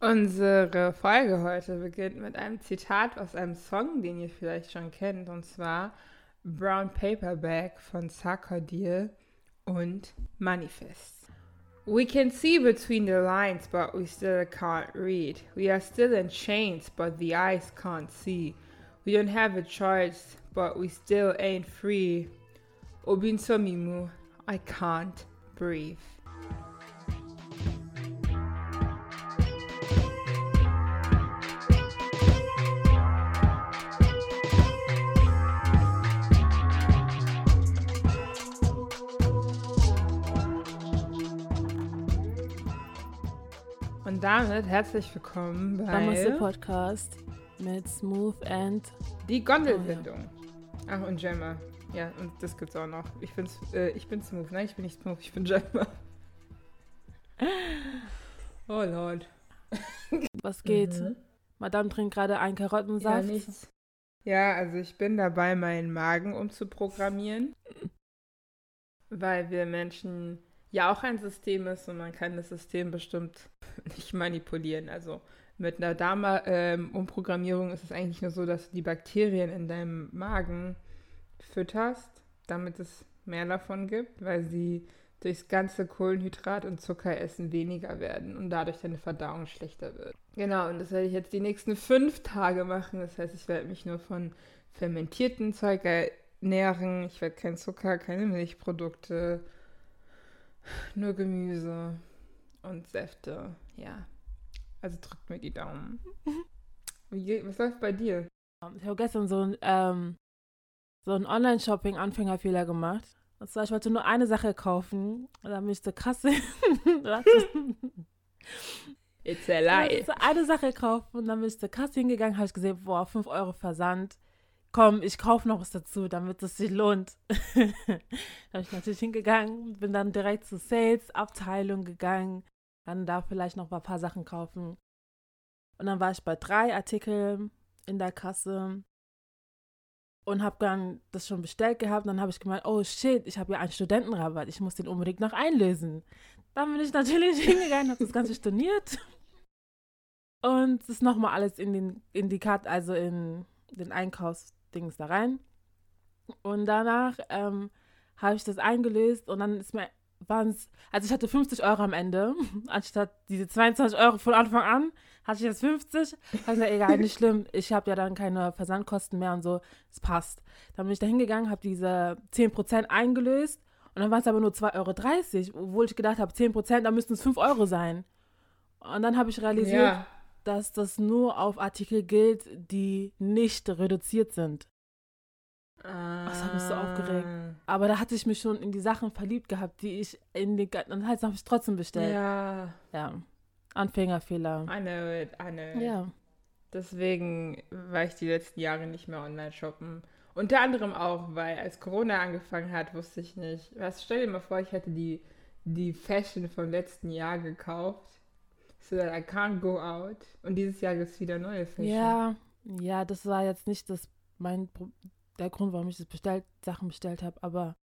Unsere Folge heute beginnt mit einem Zitat aus einem Song, den ihr vielleicht schon kennt, und zwar Brown Paperback von Sarkodie und Manifest. We can see between the lines, but we still can't read. We are still in chains, but the eyes can't see. We don't have a choice, but we still ain't free. Obinsomimu, I can't breathe. Damit herzlich willkommen bei Namaste Podcast mit Smooth and Die Gondelwindung. Ach, und Gemma. Ja, und das gibt's auch noch. Ich, bin's, äh, ich bin smooth. Nein, ich bin nicht smooth, ich bin Gemma. Oh Lord. Was geht? Mhm. Madame trinkt gerade einen Ja, Karottensaft. nichts. Ja, also ich bin dabei, meinen Magen umzuprogrammieren. Weil wir Menschen ja auch ein System ist und man kann das System bestimmt nicht manipulieren. Also mit einer Darm-Umprogrammierung ist es eigentlich nur so, dass du die Bakterien in deinem Magen fütterst, damit es mehr davon gibt, weil sie durchs ganze Kohlenhydrat- und Zuckeressen weniger werden und dadurch deine Verdauung schlechter wird. Genau, und das werde ich jetzt die nächsten fünf Tage machen. Das heißt, ich werde mich nur von fermentierten Zeug ernähren. Ich werde kein Zucker, keine Milchprodukte, nur Gemüse und Säfte. Ja, also drückt mir die Daumen. Wie was läuft bei dir? Ich habe gestern so ein, ähm, so ein Online-Shopping-Anfängerfehler gemacht. Und zwar, ich wollte nur eine Sache kaufen. Und dann bin ich zur Kasse. It's a Ich lie. wollte so eine Sache kaufen. Und dann bin ich zur Kasse hingegangen, habe ich gesehen, boah, 5 Euro Versand. Komm, ich kaufe noch was dazu, damit es sich lohnt. da bin ich natürlich hingegangen, bin dann direkt zur Sales-Abteilung gegangen, dann da vielleicht noch ein paar Sachen kaufen. Und dann war ich bei drei Artikeln in der Kasse und habe dann das schon bestellt gehabt. Dann habe ich gemeint, oh shit, ich habe ja einen Studentenrabatt, ich muss den unbedingt noch einlösen. Dann bin ich natürlich hingegangen, habe das Ganze storniert und es ist nochmal alles in den in die Karte, also in den Einkaufsdings da rein. Und danach ähm, habe ich das eingelöst und dann ist mir waren es, also ich hatte 50 Euro am Ende, anstatt diese 22 Euro von Anfang an, hatte ich jetzt 50. Habe egal, nicht schlimm, ich habe ja dann keine Versandkosten mehr und so, es passt. Dann bin ich da hingegangen, habe diese 10% eingelöst und dann waren es aber nur 2,30 Euro, obwohl ich gedacht habe, 10%, da müssten es 5 Euro sein. Und dann habe ich realisiert, Ja, dass das nur auf Artikel gilt, die nicht reduziert sind. das hat mich so aufgeregt. Aber da hatte ich mich schon in die Sachen verliebt gehabt, die ich in den. Dann habe ich trotzdem bestellt. Ja. Ja, Anfängerfehler. I know it, I know it. Ja. Deswegen war ich die letzten Jahre nicht mehr online shoppen. Unter anderem auch, weil als Corona angefangen hat, wusste ich nicht. Was, stell dir mal vor, ich hätte die, die Fashion vom letzten Jahr gekauft. So that I can't go out. Und dieses Jahr gibt es wieder neue Fashion. Ja, ja, das war jetzt nicht das mein der Grund, warum ich das bestellt, Sachen bestellt habe, aber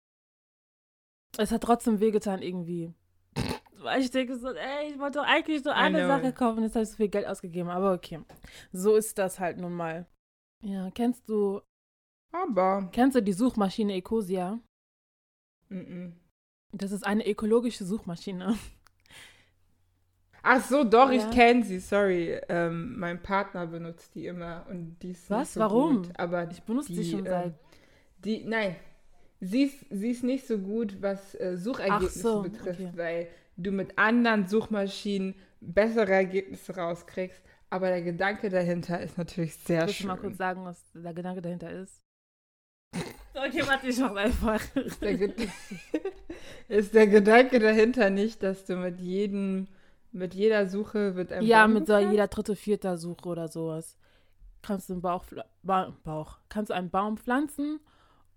es hat trotzdem wehgetan irgendwie. Weil ich denke so, ey, ich wollte doch eigentlich nur eine. Sache kaufen, jetzt habe ich so viel Geld ausgegeben, aber okay. So ist das halt nun mal. Ja, kennst du, Aber. kennst du die Suchmaschine Ecosia? Mm-mm. Das ist eine ökologische Suchmaschine. Ach so, doch, Ja. ich kenne sie, sorry. Ähm, mein Partner benutzt die immer und die ist Was? nicht so Warum? gut. Aber Ich benutze die, die, schon ähm, seit. Die, nein, sie ist, sie ist nicht so gut, was äh, Suchergebnisse so, betrifft, okay. weil du mit anderen Suchmaschinen bessere Ergebnisse rauskriegst. Aber der Gedanke dahinter ist natürlich sehr Willst du schön. mal kurz sagen, was der Gedanke dahinter ist? Okay, warte, ich mach einfach. ist der Gedanke dahinter nicht, dass du mit jedem, mit jeder Suche wird ein Ja, Baum mit so jeder dritte, vierter Suche oder sowas. Kannst du einen Bauch, ba Bauch, kannst du einen Baum pflanzen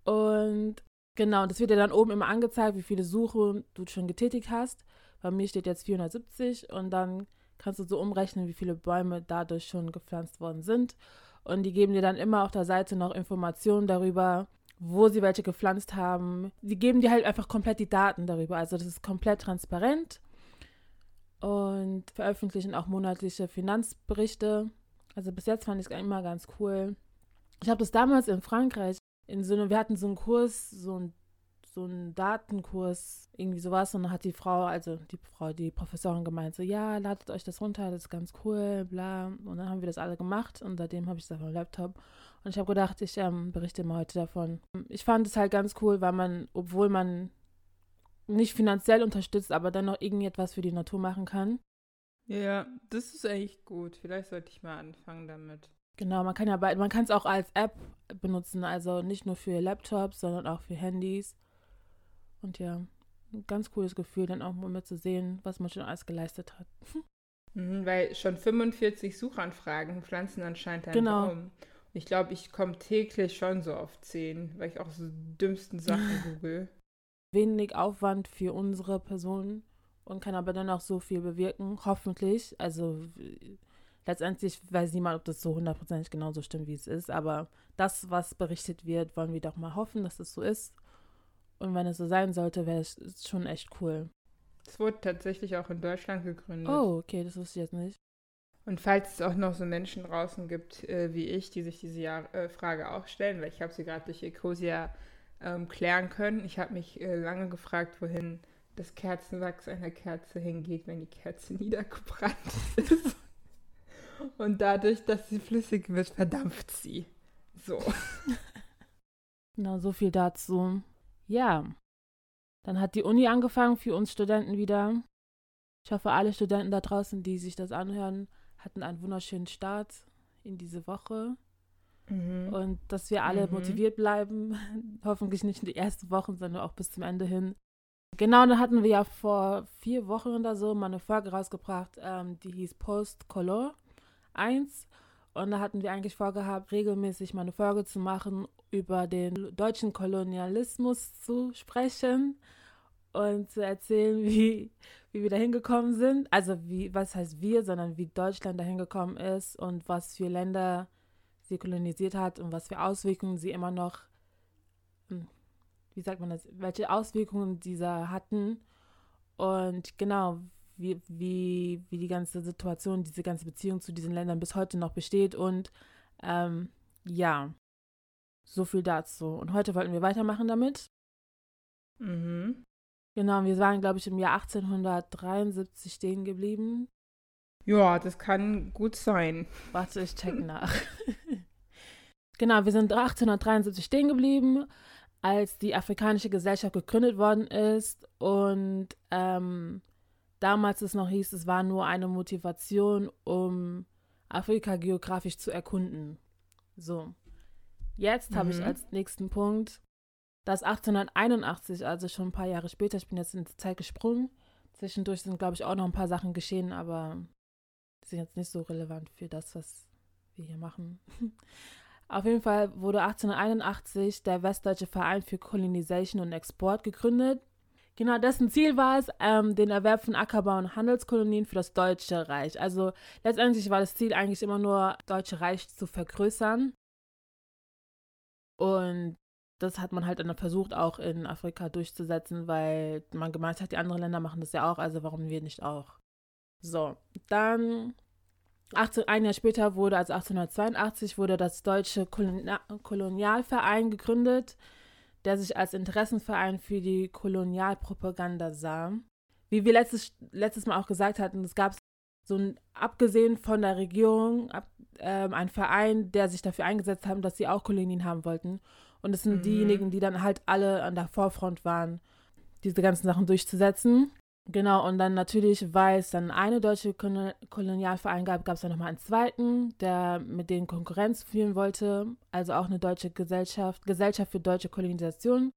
und genau, das wird dir dann oben immer angezeigt, wie viele Suchen du schon getätigt hast. Bei mir steht jetzt 470 und dann kannst du so umrechnen, wie viele Bäume dadurch schon gepflanzt worden sind. Und die geben dir dann immer auf der Seite noch Informationen darüber, wo sie welche gepflanzt haben. Die geben dir halt einfach komplett die Daten darüber. Also das ist komplett transparent. Und veröffentlichen auch monatliche Finanzberichte. Also bis jetzt fand ich es immer ganz cool. Ich habe das damals in Frankreich in so einem, wir hatten so einen Kurs, so ein so einen Datenkurs, irgendwie sowas. Und dann hat die Frau, also die Frau, die Professorin gemeint, so, ja, ladet euch das runter, das ist ganz cool, bla. Und dann haben wir das alle gemacht und seitdem habe ich das auf dem Laptop. Und ich habe gedacht, ich ähm, berichte mal heute davon. Ich fand es halt ganz cool, weil man, obwohl man nicht finanziell unterstützt, aber dann noch irgendetwas für die Natur machen kann. Ja, das ist echt gut. Vielleicht sollte ich mal anfangen damit. Genau, man kann ja bei, man kann es auch als App benutzen, also nicht nur für Laptops, sondern auch für Handys. Und ja, ein ganz cooles Gefühl, dann auch mal zu sehen, was man schon alles geleistet hat. Mhm, weil schon 45 Suchanfragen pflanzen anscheinend einen genau. Baum. Ich glaube, ich komme täglich schon so auf 10, weil ich auch so dümmsten Sachen google. Wenig Aufwand für unsere Person und kann aber dann auch so viel bewirken, hoffentlich. Also letztendlich weiß niemand, ob das so hundertprozentig genauso stimmt, wie es ist, aber das, was berichtet wird, wollen wir doch mal hoffen, dass es so ist. Und wenn es so sein sollte, wäre es schon echt cool. Es wurde tatsächlich auch in Deutschland gegründet. Oh, okay, das wusste ich jetzt nicht. Und falls es auch noch so Menschen draußen gibt äh, wie ich, die sich diese Jahr, äh, Frage auch stellen, weil ich habe sie gerade durch Ecosia ähm, klären können. Ich habe mich äh, lange gefragt, wohin das Kerzenwachs einer Kerze hingeht, wenn die Kerze niedergebrannt ist. Und dadurch, dass sie flüssig wird, verdampft sie. So. Genau, so viel dazu. Ja, dann hat die Uni angefangen für uns Studenten wieder. Ich hoffe, alle Studenten da draußen, die sich das anhören, hatten einen wunderschönen Start in diese Woche. Mhm. Und dass wir alle mhm. motiviert bleiben. Hoffentlich nicht in die ersten Wochen, sondern auch bis zum Ende hin. Genau, da hatten wir ja vor vier Wochen oder so mal eine Folge rausgebracht, ähm, die hieß Post Color 1. Und da hatten wir eigentlich vorgehabt, regelmäßig mal eine Folge zu machen, über den deutschen Kolonialismus zu sprechen und zu erzählen, wie, wie wir da hingekommen sind. Also wie, was heißt wir, sondern wie Deutschland da hingekommen ist und was für Länder sie kolonisiert hat und was für Auswirkungen sie immer noch, hm, wie sagt man das, welche Auswirkungen dieser hatten. Und genau, wie, wie, wie die ganze Situation, diese ganze Beziehung zu diesen Ländern bis heute noch besteht. Und ähm, ja, so viel dazu. Und heute wollten wir weitermachen damit. Mhm. Genau, wir waren, glaube ich, im Jahr 1873 stehen geblieben. Ja, das kann gut sein. Warte, ich check nach. Genau, wir sind 1873 stehen geblieben, als die Afrikanische Gesellschaft gegründet worden ist. Und ähm, damals es noch hieß, es war nur eine Motivation, um Afrika geografisch zu erkunden. So. Jetzt mhm. habe ich mhm. als nächsten Punkt, dass 1881, also schon ein paar Jahre später, ich bin jetzt in die Zeit gesprungen. Zwischendurch sind, glaube ich, auch noch ein paar Sachen geschehen, aber die sind jetzt nicht so relevant für das, was wir hier machen. Auf jeden Fall wurde 1881 der Westdeutsche Verein für Colonization und Export gegründet. Genau, dessen Ziel war es, ähm, den Erwerb von Ackerbau- und Handelskolonien für das Deutsche Reich. Also letztendlich war das Ziel eigentlich immer nur, das Deutsche Reich zu vergrößern. Und das hat man halt dann versucht, auch in Afrika durchzusetzen, weil man gemeint hat, die anderen Länder machen das ja auch, also warum wir nicht auch? So, dann 18, ein Jahr später wurde, also 1882, wurde das Deutsche Kolonialverein gegründet der sich als Interessenverein für die Kolonialpropaganda sah. Wie wir letztes, letztes Mal auch gesagt hatten, es gab so ein, abgesehen von der Regierung, ab, ähm, ein Verein, der sich dafür eingesetzt hat, dass sie auch Kolonien haben wollten. Und es sind mhm. diejenigen, die dann halt alle an der Vorfront waren, diese ganzen Sachen durchzusetzen. Genau, und dann natürlich, weil es dann eine deutsche Kolonialverein gab, gab es dann nochmal einen zweiten, der mit denen Konkurrenz führen wollte. Also auch eine deutsche Gesellschaft, Gesellschaft für deutsche Kolonisation.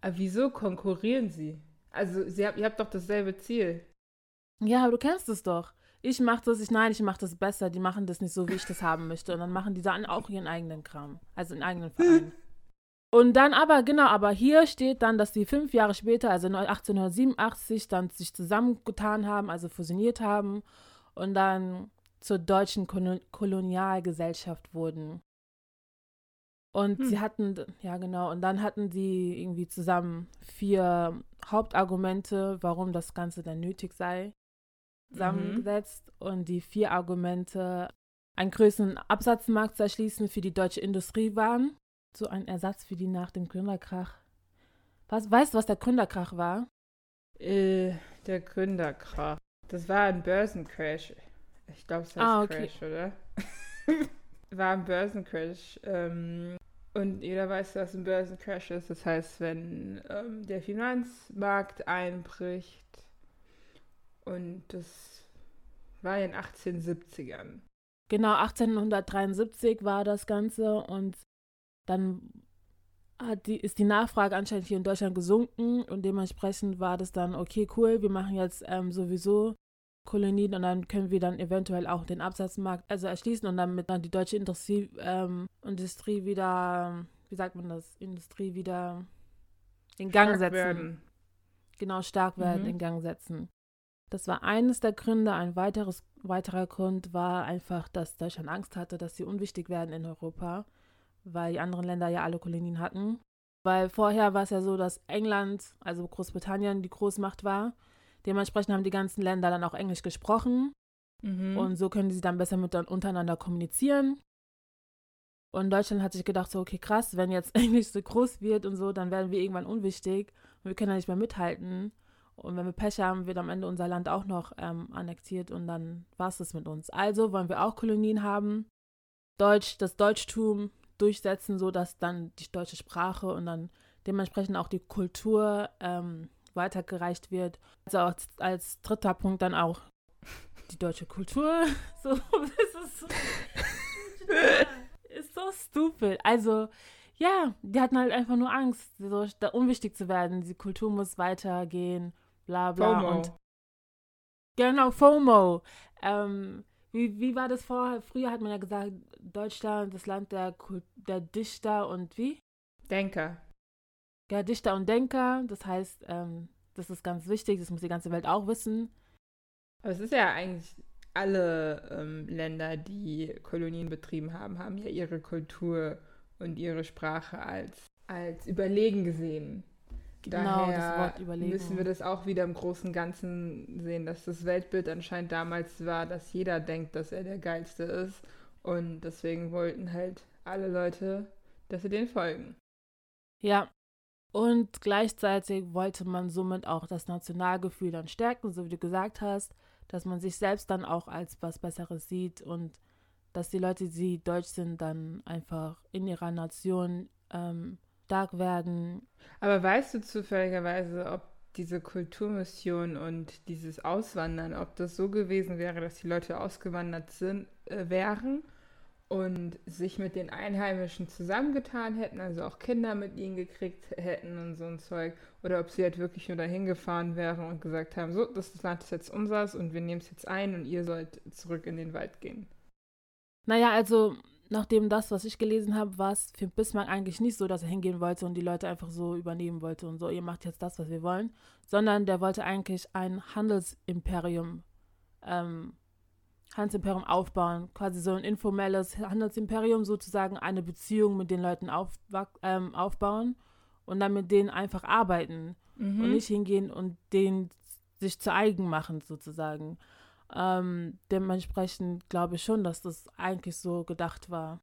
Aber wieso konkurrieren sie? Also sie hab, ihr habt doch dasselbe Ziel. Ja, aber du kennst es doch. Ich mach das, ich nein, ich mach das besser. Die machen das nicht so, wie ich das haben möchte. Und dann machen die dann auch ihren eigenen Kram. Also ihren eigenen Verein. Und dann aber, genau, aber hier steht dann, dass die fünf Jahre später, also 1887, dann sich zusammengetan haben, also fusioniert haben und dann zur deutschen Kolonialgesellschaft wurden. Und hm. sie hatten, ja genau, und dann hatten sie irgendwie zusammen vier Hauptargumente, warum das Ganze dann nötig sei. zusammengesetzt mhm. und die vier Argumente, einen größeren Absatzmarkt zu erschließen für die deutsche Industrie waren. So ein Ersatz für die nach dem Gründerkrach. Was, weißt du, was der Gründerkrach war? Äh, der Gründerkrach. Das war ein Börsencrash. Ich glaube, es heißt ah, okay. Crash, oder? war ein Börsencrash. Ähm, und jeder weiß, was ein Börsencrash ist. Das heißt, wenn ähm, der Finanzmarkt einbricht und das war in den 1870ern. Genau, 1873 war das Ganze und dann die, ist die Nachfrage anscheinend hier in Deutschland gesunken und dementsprechend war das dann, okay, cool, wir machen jetzt ähm, sowieso Kolonien und dann können wir dann eventuell auch den Absatzmarkt also erschließen und damit dann die deutsche Industrie, ähm, Industrie wieder, wie sagt man das, Industrie wieder in Gang stark setzen. Werden. Genau, stark werden, mhm. in Gang setzen. Das war eines der Gründe. Ein weiteres, weiterer Grund war einfach, dass Deutschland Angst hatte, dass sie unwichtig werden in Europa, weil die anderen Länder ja alle Kolonien hatten. Weil vorher war es ja so, dass England, also Großbritannien, die Großmacht war Dementsprechend haben die ganzen Länder dann auch Englisch gesprochen. Mhm. Und so können sie dann besser mit untereinander kommunizieren. Und Deutschland hat sich gedacht, so, okay, krass, wenn jetzt Englisch so groß wird und so, dann werden wir irgendwann unwichtig und wir können da nicht mehr mithalten. Und wenn wir Pech haben, wird am Ende unser Land auch noch ähm, annektiert und dann war es das mit uns. Also wollen wir auch Kolonien haben, Deutsch, das Deutschtum durchsetzen, so dass dann die deutsche Sprache und dann dementsprechend auch die Kultur ähm, weitergereicht wird. Also als, als dritter Punkt dann auch die deutsche Kultur. So, ist, so, ist so stupid. Also, ja, die hatten halt einfach nur Angst, so da unwichtig zu werden. Die Kultur muss weitergehen, bla bla. FOMO. Und genau, FOMO. Ähm, wie, wie war das vorher? Früher hat man ja gesagt, Deutschland, das Land der, der Dichter und wie? Denker ja, Dichter und Denker. Das heißt, ähm, das ist ganz wichtig, das muss die ganze Welt auch wissen. Aber es ist ja eigentlich alle ähm, Länder, die Kolonien betrieben haben, haben ja ihre Kultur und ihre Sprache als, als überlegen gesehen. Genau, Daher das Wort überlegen. müssen wir das auch wieder im großen Ganzen sehen, dass das Weltbild anscheinend damals war, dass jeder denkt, dass er der Geilste ist. Und deswegen wollten halt alle Leute, dass sie den folgen. Ja, und gleichzeitig wollte man somit auch das Nationalgefühl dann stärken, so wie du gesagt hast, dass man sich selbst dann auch als was Besseres sieht und dass die Leute, die deutsch sind, dann einfach in ihrer Nation ähm, stark werden. Aber weißt du zufälligerweise, ob diese Kulturmission und dieses Auswandern, ob das so gewesen wäre, dass die Leute ausgewandert sind, äh, wären und sich mit den Einheimischen zusammengetan hätten, also auch Kinder mit ihnen gekriegt hätten und so ein Zeug, oder ob sie halt wirklich nur dahin gefahren wären und gesagt haben, so, das Land ist jetzt unseres und wir nehmen es jetzt ein und ihr sollt zurück in den Wald gehen. Naja, also nachdem das, was ich gelesen habe, war es für Bismarck eigentlich nicht so, dass er hingehen wollte und die Leute einfach so übernehmen wollte und so, ihr macht jetzt das, was wir wollen, sondern der wollte eigentlich ein Handelsimperium ähm, Handelsimperium aufbauen. Quasi so ein informelles Handelsimperium, sozusagen eine Beziehung mit den Leuten auf, ähm, aufbauen und dann mit denen einfach arbeiten mhm. und nicht hingehen und denen sich zu eigen machen, sozusagen. Ähm, dementsprechend glaube ich schon, dass das eigentlich so gedacht war,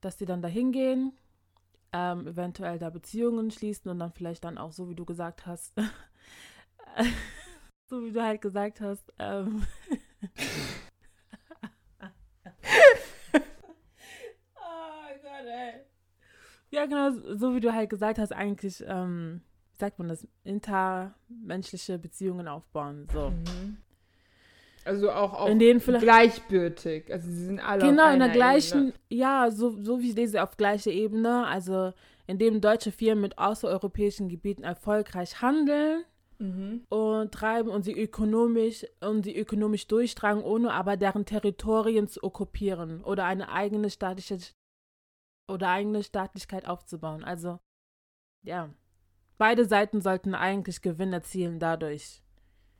dass die dann da hingehen, ähm, eventuell da Beziehungen schließen und dann vielleicht dann auch so, wie du gesagt hast, so wie du halt gesagt hast, ähm, oh Gott, ey. Ja, genau, so wie du halt gesagt hast, eigentlich, ähm, wie sagt man das, intermenschliche Beziehungen aufbauen. So. Mhm. Also auch, auch in denen gleichbürtig. Also sie sind alle Genau, in der gleichen, Ebene. ja, so, so wie ich lese, auf gleicher Ebene. Also in dem deutsche Firmen mit außereuropäischen Gebieten erfolgreich handeln mhm. und treiben und sie ökonomisch und sie ökonomisch durchtragen, ohne aber deren Territorien zu okkupieren oder eine eigene staatliche oder eigene Staatlichkeit aufzubauen. Also ja, beide Seiten sollten eigentlich Gewinn erzielen dadurch.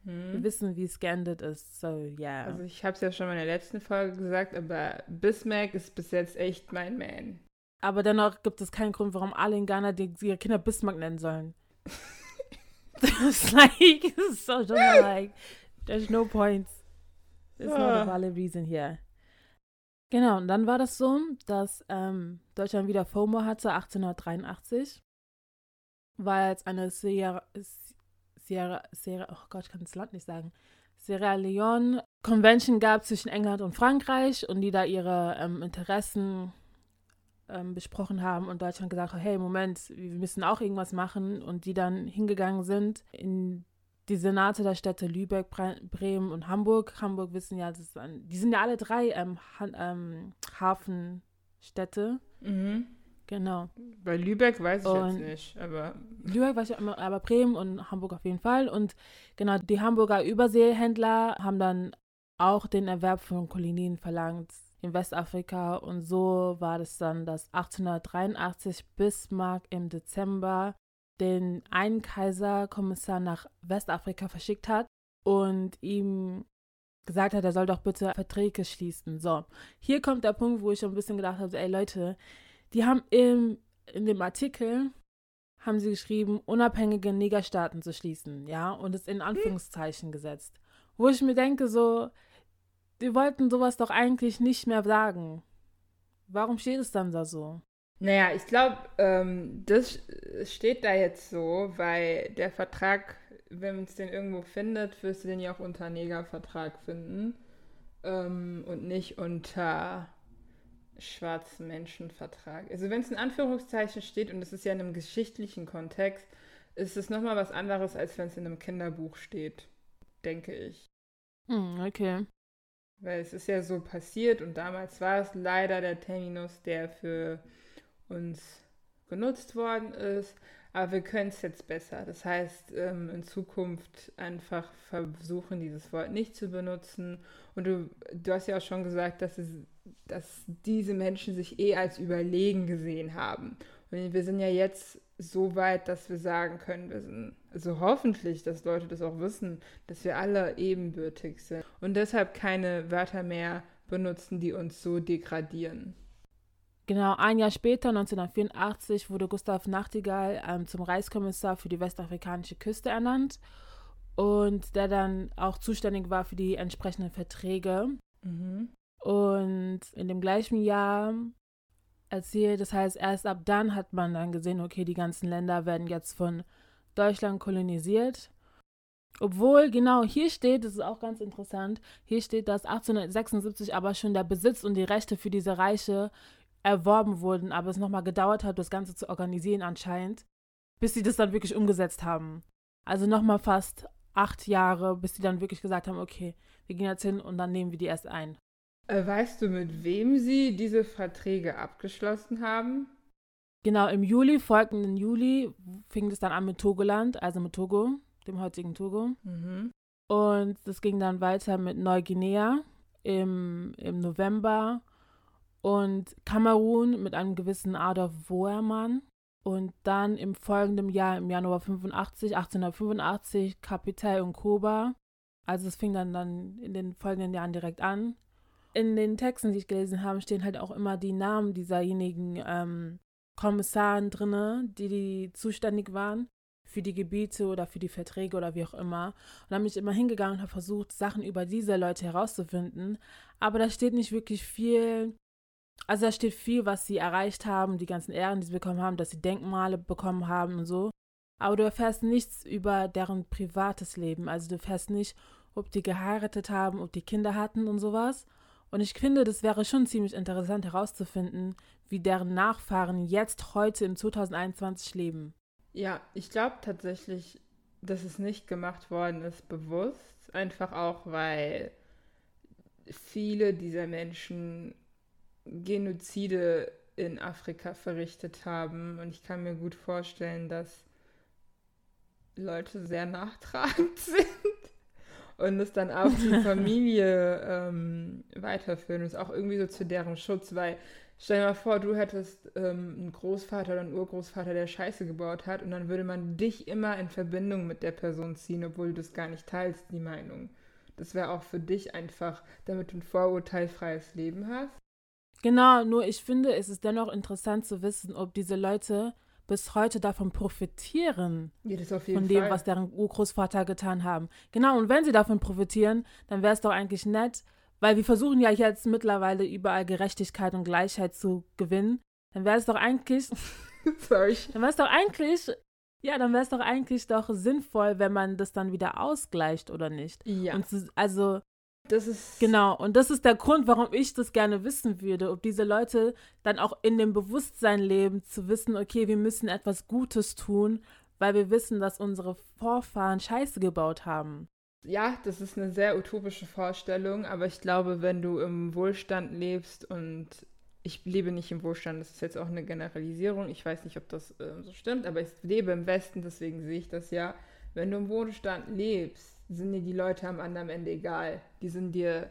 Mhm. Wir wissen, wie geendet ist. So, ja. Yeah. Also ich habe es ja schon mal in der letzten Folge gesagt, aber Bismarck ist bis jetzt echt mein Man. Aber dennoch gibt es keinen Grund, warum alle in Ghana die, ihre Kinder Bismarck nennen sollen. it's like so just like There's no points. It's ah. not a ah. valid reason here. Genau, und dann war das so, dass ähm, Deutschland wieder FOMO hatte, 1883, weil es eine Sierra, Sierra, Sierra, oh Gott, ich kann das Land nicht sagen, Sierra Leone Convention gab zwischen England und Frankreich und die da ihre ähm, Interessen ähm, besprochen haben und Deutschland gesagt hat, hey, Moment, wir müssen auch irgendwas machen und die dann hingegangen sind in die Senate der Städte Lübeck, Bremen und Hamburg. Hamburg wissen ja, ein, die sind ja alle drei ähm, ha ähm, Hafenstädte. Mhm. Genau. Bei Lübeck weiß ich und jetzt nicht, aber. Lübeck weiß ich immer, aber Bremen und Hamburg auf jeden Fall. Und genau, die Hamburger Überseehändler haben dann auch den Erwerb von Kolonien verlangt in Westafrika. Und so war es dann, dass 1883 Bismarck im Dezember den einen Kaiserkommissar nach Westafrika verschickt hat und ihm gesagt hat, er soll doch bitte Verträge schließen. So, hier kommt der Punkt, wo ich schon ein bisschen gedacht habe, ey Leute, die haben im, in dem Artikel haben sie geschrieben, unabhängige Negerstaaten zu schließen, ja, und es in Anführungszeichen gesetzt. Wo ich mir denke, so, die wollten sowas doch eigentlich nicht mehr sagen. Warum steht es dann da so? Naja, ich glaube, ähm, das steht da jetzt so, weil der Vertrag, wenn man es den irgendwo findet, wirst du den ja auch unter Negervertrag finden ähm, und nicht unter schwarzen Menschenvertrag. Also wenn es in Anführungszeichen steht und es ist ja in einem geschichtlichen Kontext, ist es nochmal was anderes, als wenn es in einem Kinderbuch steht, denke ich. Hm, okay. Weil es ist ja so passiert und damals war es leider der Terminus, der für uns genutzt worden ist. Aber wir können es jetzt besser. Das heißt, ähm, in Zukunft einfach versuchen, dieses Wort nicht zu benutzen. Und du, du hast ja auch schon gesagt, dass, es, dass diese Menschen sich eh als überlegen gesehen haben. Und wir sind ja jetzt so weit, dass wir sagen können, wir sind, also hoffentlich, dass Leute das auch wissen, dass wir alle ebenbürtig sind. Und deshalb keine Wörter mehr benutzen, die uns so degradieren. Genau, ein Jahr später, 1984, wurde Gustav Nachtigall ähm, zum Reichskommissar für die westafrikanische Küste ernannt und der dann auch zuständig war für die entsprechenden Verträge. Mhm. Und in dem gleichen Jahr erzählt, das heißt, erst ab dann hat man dann gesehen, okay, die ganzen Länder werden jetzt von Deutschland kolonisiert. Obwohl, genau, hier steht, das ist auch ganz interessant, hier steht, dass 1876 aber schon der Besitz und die Rechte für diese Reiche erworben wurden, aber es nochmal gedauert hat, das Ganze zu organisieren anscheinend, bis sie das dann wirklich umgesetzt haben. Also nochmal fast acht Jahre, bis sie dann wirklich gesagt haben, okay, wir gehen jetzt hin und dann nehmen wir die erst ein. Äh, weißt du, mit wem sie diese Verträge abgeschlossen haben? Genau, im Juli, folgenden Juli, fing es dann an mit Togoland, also mit Togo, dem heutigen Togo. Mhm. Und das ging dann weiter mit Neuguinea im, im November und Kamerun mit einem gewissen Adolf Woermann und dann im folgenden Jahr, im Januar 85, 1885, Kapital und Koba. Also es fing dann, dann in den folgenden Jahren direkt an. In den Texten, die ich gelesen habe, stehen halt auch immer die Namen dieserjenigen ähm, Kommissaren drin, die, die zuständig waren für die Gebiete oder für die Verträge oder wie auch immer. Und dann bin ich immer hingegangen und habe versucht, Sachen über diese Leute herauszufinden. Aber da steht nicht wirklich viel also da steht viel, was sie erreicht haben, die ganzen Ehren, die sie bekommen haben, dass sie Denkmale bekommen haben und so. Aber du erfährst nichts über deren privates Leben. Also du erfährst nicht, ob die geheiratet haben, ob die Kinder hatten und sowas. Und ich finde, das wäre schon ziemlich interessant herauszufinden, wie deren Nachfahren jetzt heute im 2021 leben. Ja, ich glaube tatsächlich, dass es nicht gemacht worden ist, bewusst. Einfach auch, weil viele dieser Menschen Genozide in Afrika verrichtet haben. Und ich kann mir gut vorstellen, dass Leute sehr nachtragend sind und es dann auch die Familie ähm, weiterführen. Und es auch irgendwie so zu deren Schutz, weil stell dir mal vor, du hättest ähm, einen Großvater oder einen Urgroßvater, der Scheiße gebaut hat und dann würde man dich immer in Verbindung mit der Person ziehen, obwohl du das gar nicht teilst, die Meinung. Das wäre auch für dich einfach, damit du ein vorurteilfreies Leben hast. Genau, nur ich finde, es ist dennoch interessant zu wissen, ob diese Leute bis heute davon profitieren. Ja, von dem, Fall. was deren Urgroßvater getan haben. Genau, und wenn sie davon profitieren, dann wäre es doch eigentlich nett, weil wir versuchen ja jetzt mittlerweile überall Gerechtigkeit und Gleichheit zu gewinnen. Dann wäre es doch eigentlich, Sorry. dann wäre es doch eigentlich, ja, dann wäre es doch eigentlich doch sinnvoll, wenn man das dann wieder ausgleicht oder nicht. Ja, Und also das ist. Genau, und das ist der Grund, warum ich das gerne wissen würde, ob diese Leute dann auch in dem Bewusstsein leben, zu wissen, okay, wir müssen etwas Gutes tun, weil wir wissen, dass unsere Vorfahren Scheiße gebaut haben. Ja, das ist eine sehr utopische Vorstellung, aber ich glaube, wenn du im Wohlstand lebst und ich lebe nicht im Wohlstand, das ist jetzt auch eine Generalisierung, ich weiß nicht, ob das äh, so stimmt, aber ich lebe im Westen, deswegen sehe ich das ja. Wenn du im Wohlstand lebst, sind dir die Leute am anderen Ende egal. Die sind dir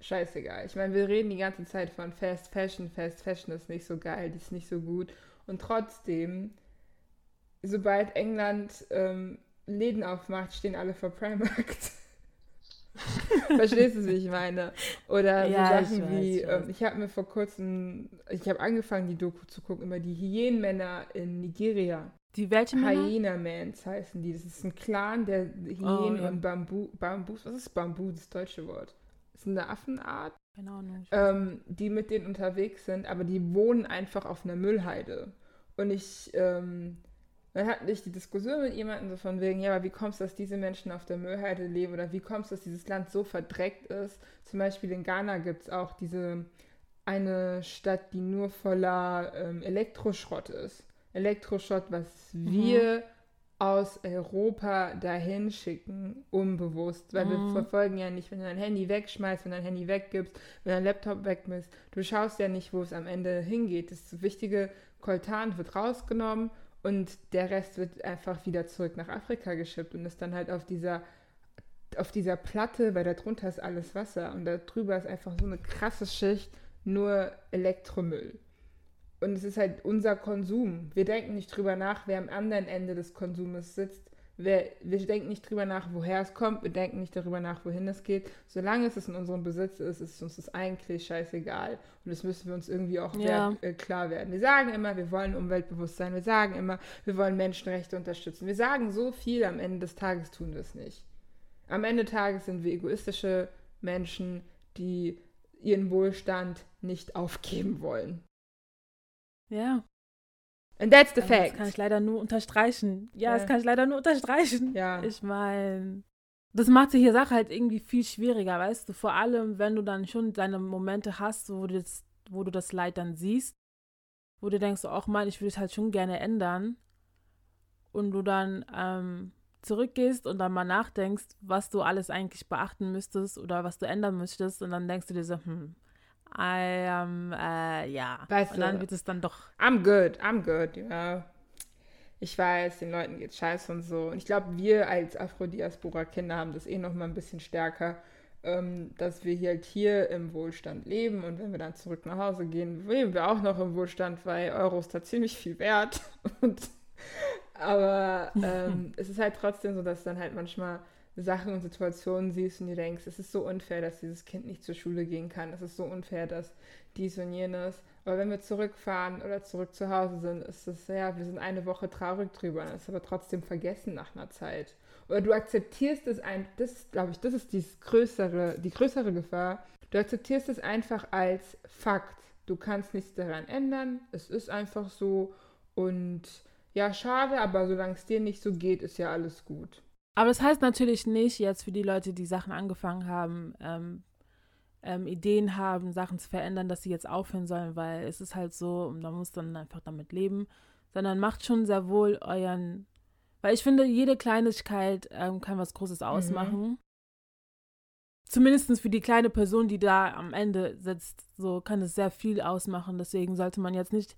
scheißegal. Ich meine, wir reden die ganze Zeit von Fast Fashion, Fast Fashion ist nicht so geil, die ist nicht so gut. Und trotzdem, sobald England ähm, Läden aufmacht, stehen alle vor Primark. Verstehst du, wie ich meine? Oder so Ja, ich Sachen weiß, wie, ich ähm, ich habe mir vor kurzem, ich habe angefangen, die Doku zu gucken, über die Hyänenmänner in Nigeria. Die welche Männer? Hyena-Mans heißen die. Das ist ein Clan der Hyänen Oh, ja. und Bambu, Bambus. Was ist Bambu, das deutsche Wort? Das ist eine Affenart, Keine Ahnung. ähm, die mit denen unterwegs sind, aber die wohnen einfach auf einer Müllheide. Und ich, ähm, dann hatte ich die Diskussion mit jemandem so von wegen, ja, aber wie kommst du, dass diese Menschen auf der Müllheide leben oder wie kommst du, dass dieses Land so verdreckt ist? Zum Beispiel in Ghana gibt es auch diese eine Stadt, die nur voller ähm, Elektroschrott ist. Elektroschrott, was wir aus Europa dahin schicken, unbewusst, weil wir Mhm. verfolgen ja nicht, wenn du dein Handy wegschmeißt, wenn du dein Handy weggibst, wenn dein Laptop wegmisst, du schaust ja nicht, wo es am Ende hingeht. Das wichtige Koltan wird rausgenommen und der Rest wird einfach wieder zurück nach Afrika geschippt und ist dann halt auf dieser auf dieser Platte, weil da drunter ist alles Wasser und da drüber ist einfach so eine krasse Schicht nur Elektromüll. Und es ist halt unser Konsum. Wir denken nicht drüber nach, wer am anderen Ende des Konsumes sitzt. Wer, wir denken nicht drüber nach, woher es kommt. Wir denken nicht darüber nach, wohin es geht. Solange es in unserem Besitz ist, ist uns das eigentlich scheißegal. Und das müssen wir uns irgendwie auch Ja. wert, äh, klar werden. Wir sagen immer, wir wollen umweltbewusst sein. Wir sagen immer, wir wollen Menschenrechte unterstützen. Wir sagen so viel, am Ende des Tages tun wir es nicht. Am Ende des Tages sind wir egoistische Menschen, die ihren Wohlstand nicht aufgeben wollen. Ja, And that's the also das fact. kann ich leider nur unterstreichen. Ja, Ja. das kann ich leider nur unterstreichen. Ja. Ich meine, das macht die Sache halt irgendwie viel schwieriger, weißt du? Vor allem, wenn du dann schon deine Momente hast, wo du das, wo du das Leid dann siehst, wo du denkst, auch mal, ich würde es halt schon gerne ändern. Und du dann ähm, zurückgehst und dann mal nachdenkst, was du alles eigentlich beachten müsstest oder was du ändern müsstest. Und dann denkst du dir so, hm, ähm, äh, ja. Weißt und dann du- wird es dann doch I'm good, I'm good, ja. Ich weiß, den Leuten geht's scheiße und so. Und ich glaube, wir als Afro-Diaspora-Kinder haben das eh noch mal ein bisschen stärker, ähm, dass wir halt hier im Wohlstand leben und wenn wir dann zurück nach Hause gehen, leben wir auch noch im Wohlstand, weil Euro ist da ziemlich viel wert. Und, aber ähm, es ist halt trotzdem so, dass dann halt manchmal Sachen und Situationen siehst und dir denkst, es ist so unfair, dass dieses Kind nicht zur Schule gehen kann. Es ist so unfair, dass dies und jenes. Aber wenn wir zurückfahren oder zurück zu Hause sind, ist es, ja, wir sind eine Woche traurig drüber. Das ist aber trotzdem vergessen nach einer Zeit. Oder du akzeptierst es ein, das glaube ich, das ist die größere, die größere Gefahr. Du akzeptierst es einfach als Fakt. Du kannst nichts daran ändern. Es ist einfach so. Und ja, schade, aber solange es dir nicht so geht, ist ja alles gut. Aber das heißt natürlich nicht jetzt für die Leute, die Sachen angefangen haben, ähm, ähm, Ideen haben, Sachen zu verändern, dass sie jetzt aufhören sollen, weil es ist halt so und man muss dann einfach damit leben, sondern macht schon sehr wohl euren, weil ich finde, jede Kleinigkeit ähm, kann was Großes ausmachen. Zumindest für die kleine Person, die da am Ende sitzt, so kann es sehr viel ausmachen. Deswegen sollte man jetzt nicht,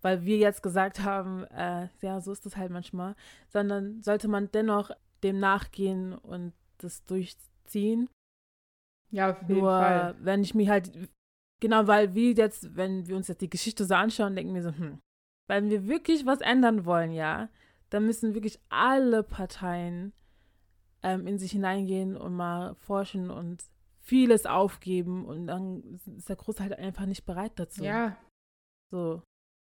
weil wir jetzt gesagt haben, äh, ja, so ist das halt manchmal, sondern sollte man dennoch dem nachgehen und das durchziehen. Ja, auf jeden Nur Fall. wenn ich mir halt, genau, weil wir jetzt, wenn wir uns jetzt die Geschichte so anschauen, denken wir so, hm, wenn wir wirklich was ändern wollen, ja, dann müssen wirklich alle Parteien ähm, in sich hineingehen und mal forschen und vieles aufgeben und dann ist der Großteil halt einfach nicht bereit dazu. Ja, So.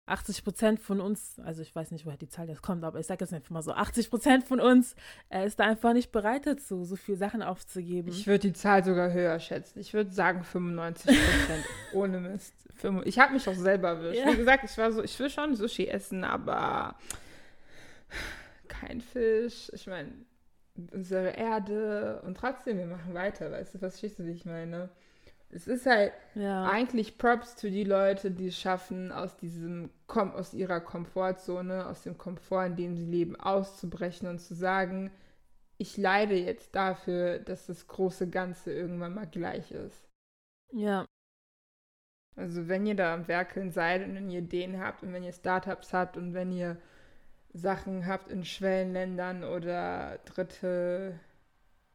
80 Prozent von uns, also ich weiß nicht, woher die Zahl jetzt kommt, aber ich sage jetzt einfach mal so, 80 Prozent von uns äh, ist da einfach nicht bereit dazu, so viele Sachen aufzugeben. Ich würde die Zahl sogar höher schätzen. Ich würde sagen 95 Prozent. Ohne Mist. Ich habe mich auch selber erwischt. Ja. Wie gesagt, ich war so, ich will schon Sushi essen, aber kein Fisch. Ich meine, unsere Erde und trotzdem, wir machen weiter, weißt du, was verstehst du, wie ich meine? Es ist halt ja. eigentlich Props für die Leute, die es schaffen, aus diesem aus ihrer Komfortzone, aus dem Komfort, in dem sie leben, auszubrechen und zu sagen, ich leide jetzt dafür, dass das große Ganze irgendwann mal gleich ist. Ja. Also wenn ihr da am Werkeln seid und wenn ihr Ideen habt und wenn ihr Startups habt und wenn ihr Sachen habt in Schwellenländern oder dritte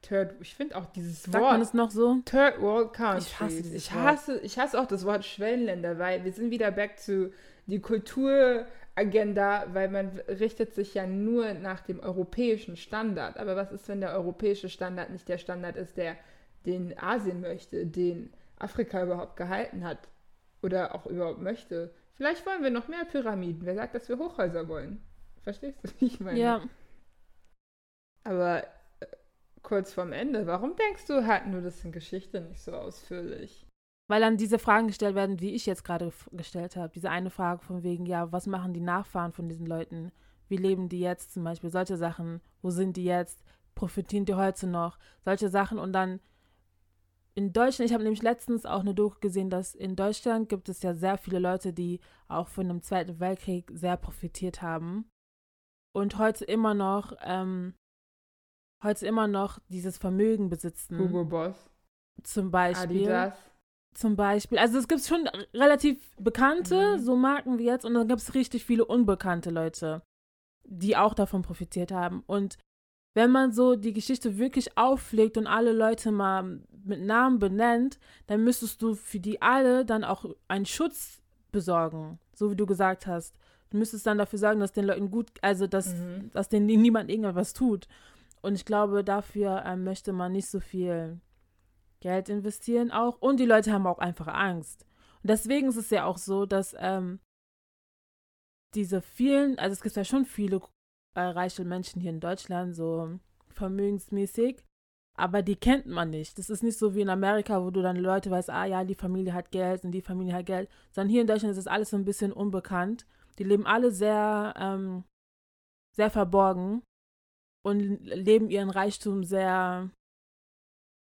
Third, ich finde auch dieses Sagt Wort. man es noch so? Third World Countries. Ich hasse, ich hasse, ich hasse auch das Wort Schwellenländer, weil wir sind wieder back to die Kulturagenda, weil man richtet sich ja nur nach dem europäischen Standard. Aber was ist, wenn der europäische Standard nicht der Standard ist, der den Asien möchte, den Afrika überhaupt gehalten hat oder auch überhaupt möchte? Vielleicht wollen wir noch mehr Pyramiden. Wer sagt, dass wir Hochhäuser wollen? Verstehst du, wie ich meine? Ja. Aber kurz vorm Ende. Warum denkst du, hatten du das in Geschichte nicht so ausführlich? Weil dann diese Fragen gestellt werden, die ich jetzt gerade gestellt habe. Diese eine Frage von wegen, ja, was machen die Nachfahren von diesen Leuten? Wie leben die jetzt zum Beispiel? Solche Sachen. Wo sind die jetzt? Profitieren die heute noch? Solche Sachen. Und dann in Deutschland, ich habe nämlich letztens auch eine Doku gesehen, dass in Deutschland gibt es ja sehr viele Leute, die auch von dem Zweiten Weltkrieg sehr profitiert haben. Und heute immer noch ähm, heute immer noch dieses Vermögen besitzen. Hugo Boss. Zum Beispiel. Adidas. Zum Beispiel. Also es gibt schon relativ bekannte, mhm. so Marken wie jetzt, und dann gibt es richtig viele unbekannte Leute, die auch davon profitiert haben. Und wenn man so die Geschichte wirklich auflegt und alle Leute mal mit Namen benennt, dann müsstest du für die alle dann auch einen Schutz besorgen, so wie du gesagt hast. Du müsstest dann dafür sorgen, dass den Leuten gut, also dass, mhm. dass denen niemand irgendwas tut. Und ich glaube, dafür ähm, möchte man nicht so viel Geld investieren auch. Und die Leute haben auch einfach Angst. Und deswegen ist es ja auch so, dass ähm, diese vielen, also es gibt ja schon viele äh, reiche Menschen hier in Deutschland, so vermögensmäßig, aber die kennt man nicht. Das ist nicht so wie in Amerika, wo du dann Leute weißt, ah ja, die Familie hat Geld und die Familie hat Geld, sondern hier in Deutschland ist das alles so ein bisschen unbekannt. Die leben alle sehr, ähm, sehr verborgen und leben ihren Reichtum sehr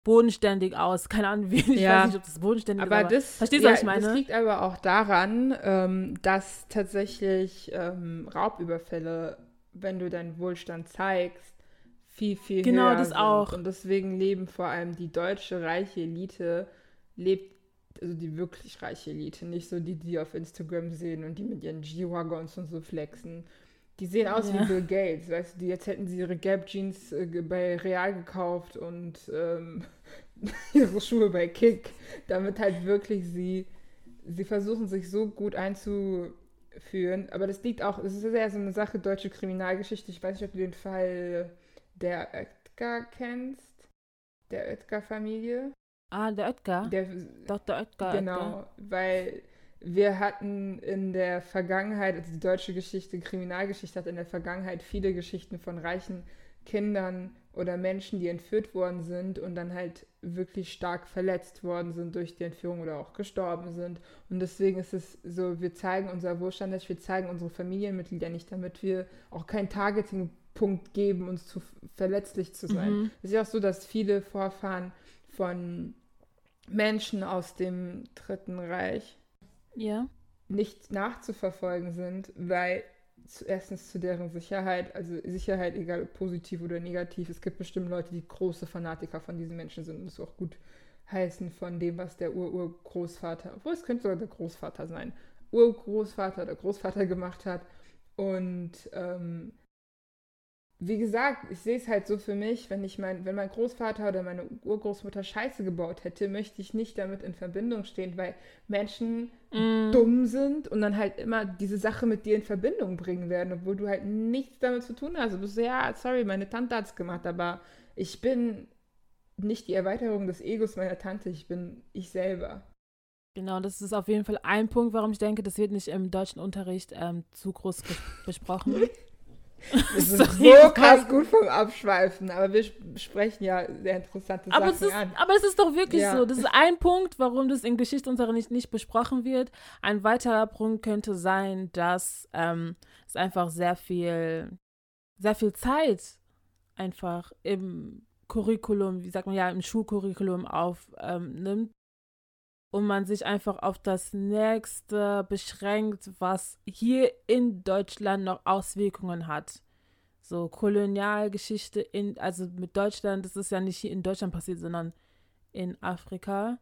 bodenständig aus. Keine Ahnung, wie, ich ja. weiß nicht, ob das bodenständig aber ist. Aber das, verstehst du, ja, was ich meine? Das liegt aber auch daran, ähm, dass tatsächlich ähm, Raubüberfälle, wenn du deinen Wohlstand zeigst, viel, viel genau, höher das sind. auch. Und deswegen leben vor allem die deutsche reiche Elite, lebt, also die wirklich reiche Elite, nicht so die, die auf Instagram sehen und die mit ihren G-Wagons und so flexen, die sehen aus ja. wie Bill Gates, weißt du, die jetzt hätten sie ihre Gap Jeans äh, bei Real gekauft und ähm, ihre Schuhe bei Kick, damit halt wirklich sie, sie versuchen sich so gut einzuführen, aber das liegt auch, es ist ja so eine Sache deutsche Kriminalgeschichte, ich weiß nicht, ob du den Fall der Oetker kennst, der Oetker-Familie. Ah, der Oetker? Der, Dr. Oetker. Genau, Oetker. weil wir hatten in der Vergangenheit, also die deutsche Geschichte, Kriminalgeschichte hat in der Vergangenheit viele Geschichten von reichen Kindern oder Menschen, die entführt worden sind und dann halt wirklich stark verletzt worden sind durch die Entführung oder auch gestorben sind. Und deswegen ist es so, wir zeigen unser Wohlstand nicht, wir zeigen unsere Familienmitglieder nicht, damit wir auch keinen Targeting-Punkt geben, uns zu verletzlich zu sein. Mhm. Es ist ja auch so, dass viele Vorfahren von Menschen aus dem Dritten Reich ja. nicht nachzuverfolgen sind, weil erstens zu deren Sicherheit, also Sicherheit, egal positiv oder negativ, es gibt bestimmt Leute, die große Fanatiker von diesen Menschen sind und es auch gut heißen von dem, was der Ur-Urgroßvater, obwohl es könnte sogar der Großvater sein, Urgroßvater oder Großvater gemacht hat und ähm, wie gesagt, ich sehe es halt so für mich, wenn ich mein, wenn mein Großvater oder meine Urgroßmutter Scheiße gebaut hätte, möchte ich nicht damit in Verbindung stehen, weil Menschen mm. dumm sind und dann halt immer diese Sache mit dir in Verbindung bringen werden, obwohl du halt nichts damit zu tun hast. Du bist so, ja, sorry, meine Tante hat es gemacht, aber ich bin nicht die Erweiterung des Egos meiner Tante, ich bin ich selber. Genau, das ist auf jeden Fall ein Punkt, warum ich denke, das wird nicht im deutschen Unterricht ähm, zu groß besprochen. Das ist so krass gut vom Abschweifen, aber wir sprechen ja sehr interessante aber Sachen ist, an. Aber es ist doch wirklich ja. so. Das ist ein Punkt, warum das in Geschichtsunterricht nicht, nicht besprochen wird. Ein weiterer Punkt könnte sein, dass ähm, es einfach sehr viel, sehr viel Zeit einfach im Curriculum, wie sagt man ja, im Schulcurriculum aufnimmt. Ähm, und man sich einfach auf das nächste beschränkt, was hier in Deutschland noch Auswirkungen hat. So Kolonialgeschichte in, also mit Deutschland, das ist ja nicht hier in Deutschland passiert, sondern in Afrika.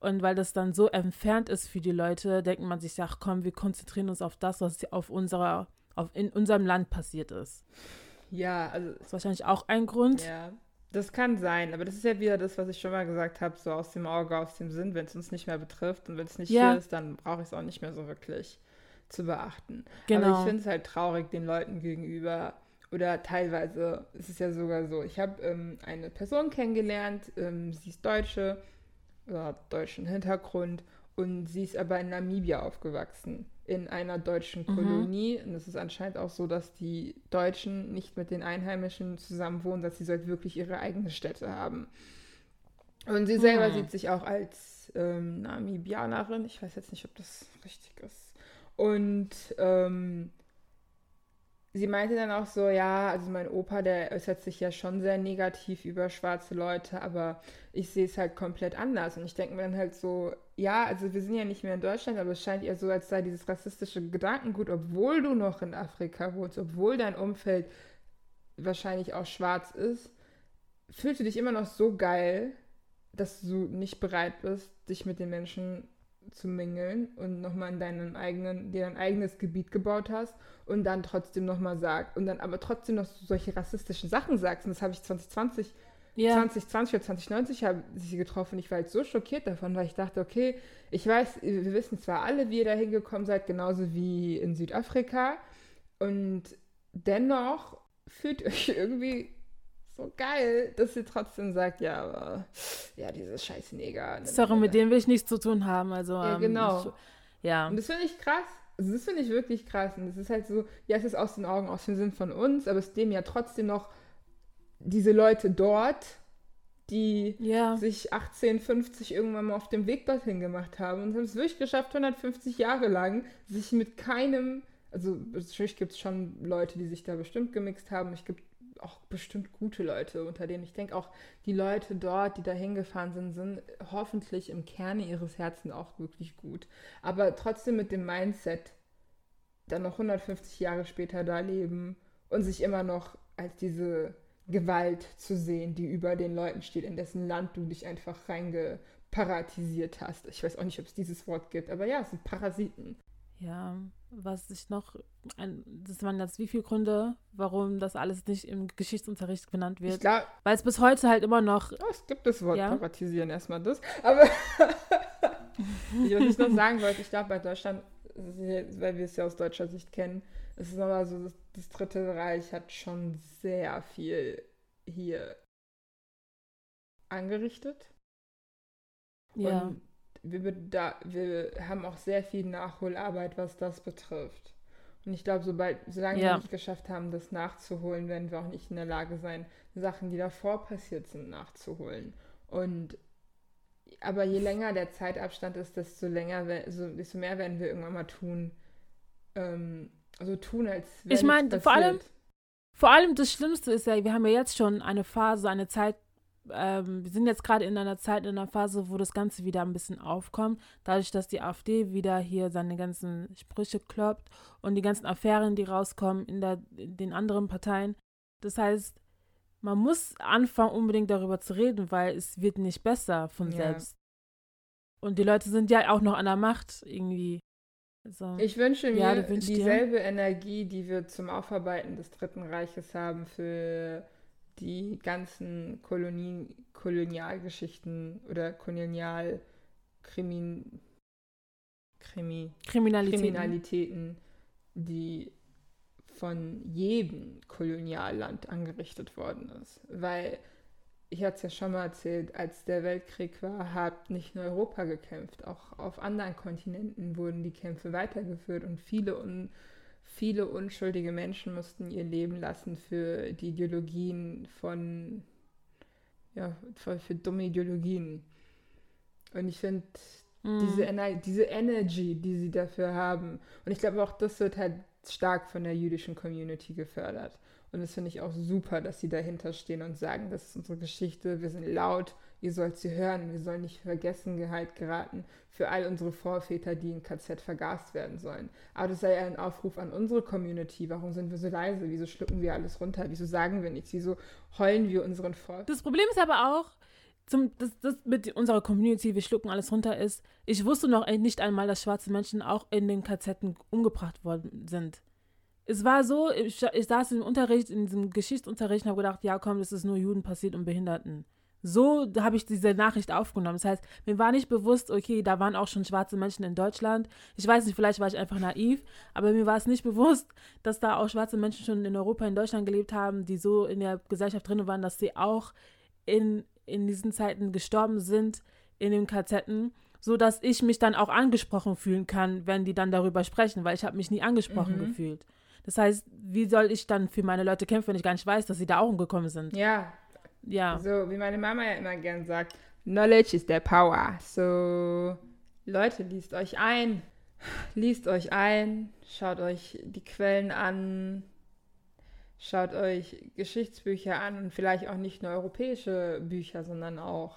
Und weil das dann so entfernt ist für die Leute, denkt man sich, ach komm, wir konzentrieren uns auf das, was auf unserer, auf in unserem Land passiert ist. Ja, also. Das ist wahrscheinlich auch ein Grund. Ja. Das kann sein, aber das ist ja wieder das, was ich schon mal gesagt habe, so aus dem Auge, aus dem Sinn, wenn es uns nicht mehr betrifft und wenn es nicht ja. hier ist, dann brauche ich es auch nicht mehr so wirklich zu beachten. Genau. Aber ich finde es halt traurig den Leuten gegenüber oder teilweise ist es ja sogar so, ich habe ähm, eine Person kennengelernt, ähm, sie ist Deutsche oder hat deutschen Hintergrund und sie ist aber in Namibia aufgewachsen in einer deutschen mhm. Kolonie. Mhm. Und es ist anscheinend auch so, dass die Deutschen nicht mit den Einheimischen zusammen wohnen, dass sie halt wirklich ihre eigene Stätte haben. Und sie selber mhm. sieht sich auch als ähm, Namibianerin. Ich weiß jetzt nicht, ob das richtig ist. Und ähm, sie meinte dann auch so, ja, also mein Opa, der äußert sich ja schon sehr negativ über schwarze Leute, aber ich sehe es halt komplett anders. Und ich denke mir dann halt so, ja, also wir sind ja nicht mehr in Deutschland, aber es scheint ja so, als sei dieses rassistische Gedankengut, obwohl du noch in Afrika wohnst, obwohl dein Umfeld wahrscheinlich auch schwarz ist, fühlst du dich immer noch so geil, dass du nicht bereit bist, dich mit den Menschen zu mingeln und nochmal in deinem eigenen, dir dein eigenes Gebiet gebaut hast und dann trotzdem nochmal sagst und dann aber trotzdem noch solche rassistischen Sachen sagst. Und das habe ich 2020, ja. 2020 oder 2090 habe ich sie getroffen. Ich war halt so schockiert davon, weil ich dachte, okay, ich weiß, wir wissen zwar alle, wie ihr da hingekommen seid, genauso wie in Südafrika. Und dennoch fühlt euch irgendwie so geil, dass sie trotzdem sagt, ja, aber ja, dieses scheiß Neger. Ne, Sorry, ne, mit ne. dem will ich nichts zu tun haben. Also, ja, ähm, genau. Ich, ja. Und das finde ich krass. Also das finde ich wirklich krass. Und es ist halt so, ja, es ist aus den Augen, aus dem Sinn von uns, aber es dem ja trotzdem noch diese Leute dort, die ja. sich 1850 irgendwann mal auf dem Weg dorthin gemacht haben und haben es wirklich geschafft, 150 Jahre lang, sich mit keinem, also natürlich gibt es schon Leute, die sich da bestimmt gemixt haben. Ich gibt auch bestimmt gute Leute unter denen. Ich denke auch, die Leute dort, die da hingefahren sind, sind hoffentlich im Kerne ihres Herzens auch wirklich gut. Aber trotzdem mit dem Mindset, dann noch 150 Jahre später da leben und sich immer noch als diese Gewalt zu sehen, die über den Leuten steht, in dessen Land du dich einfach reingeparatisiert hast. Ich weiß auch nicht, ob es dieses Wort gibt, aber ja, es sind Parasiten. Ja, was ich noch, ein, das waren jetzt wie viele Gründe, warum das alles nicht im Geschichtsunterricht benannt wird. Weil es bis heute halt immer noch. Oh, es gibt das Wort ja? paratisieren, erstmal das. Aber ich, was ich noch sagen wollte, ich glaube, bei Deutschland, weil wir es ja aus deutscher Sicht kennen, ist es aber so, das, das Dritte Reich hat schon sehr viel hier angerichtet. Ja. Und wir, da, wir haben auch sehr viel Nachholarbeit, was das betrifft. Und ich glaube, sobald, solange ja. wir nicht geschafft haben, das nachzuholen, werden wir auch nicht in der Lage sein, Sachen, die davor passiert sind, nachzuholen. Und aber je länger der Zeitabstand ist, desto länger, desto mehr werden wir irgendwann mal tun. Ähm, also tun, als wäre Ich meine, vor allem, vor allem das Schlimmste ist ja, wir haben ja jetzt schon eine Phase, eine Zeit ähm, wir sind jetzt gerade in einer Zeit, in einer Phase, wo das Ganze wieder ein bisschen aufkommt. Dadurch, dass die AfD wieder hier seine ganzen Sprüche kloppt und die ganzen Affären, die rauskommen in, der, in den anderen Parteien. Das heißt, man muss anfangen, unbedingt darüber zu reden, weil es wird nicht besser von ja. selbst. Und die Leute sind ja auch noch an der Macht irgendwie. Also, ich wünsche mir ja, dieselbe dir. Energie, die wir zum Aufarbeiten des Dritten Reiches haben, für die ganzen Kolonien, Kolonialgeschichten oder Kolonial Krimi, Kriminalitäten. Kriminalitäten, die von jedem Kolonialland angerichtet worden ist. Weil ich hatte es ja schon mal erzählt, als der Weltkrieg war, hat nicht nur Europa gekämpft, auch auf anderen Kontinenten wurden die Kämpfe weitergeführt und viele, un, viele unschuldige Menschen mussten ihr Leben lassen für die Ideologien von, ja, für, für dumme Ideologien. Und ich finde, mm. diese, diese Energy, die sie dafür haben, und ich glaube auch, das wird halt stark von der jüdischen Community gefördert. Und das finde ich auch super, dass sie dahinter stehen und sagen, das ist unsere Geschichte, wir sind laut, ihr sollt sie hören, wir sollen nicht Vergessenheit geraten für all unsere Vorväter, die in KZ vergast werden sollen. Aber das sei ja ein Aufruf an unsere Community. Warum sind wir so leise? Wieso schlucken wir alles runter? Wieso sagen wir nichts? Wieso heulen wir unseren Volk? Das Problem ist aber auch, zum, das, das mit unserer Community, wir schlucken alles runter, ist, ich wusste noch nicht einmal, dass schwarze Menschen auch in den KZ umgebracht worden sind es war so, ich, ich saß im Unterricht, in diesem Geschichtsunterricht und habe gedacht, ja komm, das ist nur Juden passiert und Behinderten. So habe ich diese Nachricht aufgenommen. Das heißt, mir war nicht bewusst, okay, da waren auch schon schwarze Menschen in Deutschland. Ich weiß nicht, vielleicht war ich einfach naiv, aber mir war es nicht bewusst, dass da auch schwarze Menschen schon in Europa, in Deutschland gelebt haben, die so in der Gesellschaft drin waren, dass sie auch in, in diesen Zeiten gestorben sind in den KZen, so dass ich mich dann auch angesprochen fühlen kann, wenn die dann darüber sprechen, weil ich habe mich nie angesprochen mhm. gefühlt. Das heißt, wie soll ich dann für meine Leute kämpfen, wenn ich gar nicht weiß, dass sie da auch umgekommen sind? Ja. Ja. So, wie meine Mama ja immer gern sagt, Knowledge is their power. So, Leute, liest euch ein. Liest euch ein, schaut euch die Quellen an, schaut euch Geschichtsbücher an und vielleicht auch nicht nur europäische Bücher, sondern auch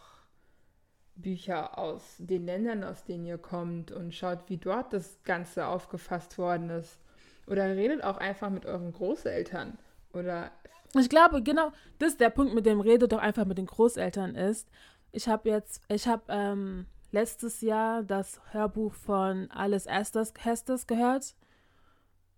Bücher aus den Ländern, aus denen ihr kommt und schaut, wie dort das Ganze aufgefasst worden ist. Oder redet auch einfach mit euren Großeltern. Oder. Ich glaube, genau, das ist der Punkt, mit dem redet doch einfach mit den Großeltern ist. Ich habe jetzt, ich habe ähm, letztes Jahr das Hörbuch von Alice Estes, Hestes gehört.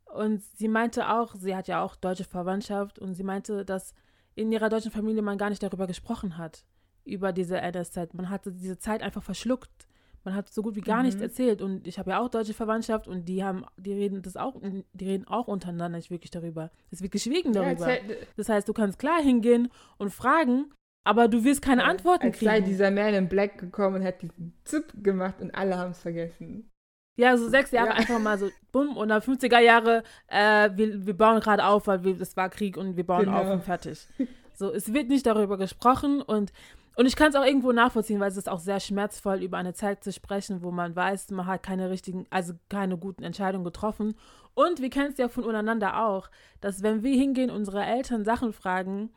Und sie meinte auch, sie hat ja auch deutsche Verwandtschaft und sie meinte, dass in ihrer deutschen Familie man gar nicht darüber gesprochen hat, über diese NS-Zeit. Man hatte diese Zeit einfach verschluckt. Man hat so gut wie gar mhm. nichts erzählt. Und ich habe ja auch deutsche Verwandtschaft und die haben, die reden das auch, die reden auch untereinander nicht wirklich darüber. Es wird geschwiegen darüber. Ja, das heißt, du kannst klar hingehen und fragen, aber du wirst keine ja, Antworten als kriegen. Als sei dieser Man in Black gekommen und hat diesen Zip gemacht und alle haben es vergessen. Ja, so sechs Jahre ja. einfach mal so, bumm, und dann 50er Jahre, äh, wir, wir bauen gerade auf, weil wir, das war Krieg und wir bauen genau. auf und fertig. So, es wird nicht darüber gesprochen und und ich kann es auch irgendwo nachvollziehen, weil es ist auch sehr schmerzvoll, über eine Zeit zu sprechen, wo man weiß, man hat keine richtigen, also keine guten Entscheidungen getroffen. Und wir kennen es ja von untereinander auch, dass wenn wir hingehen, unsere Eltern Sachen fragen,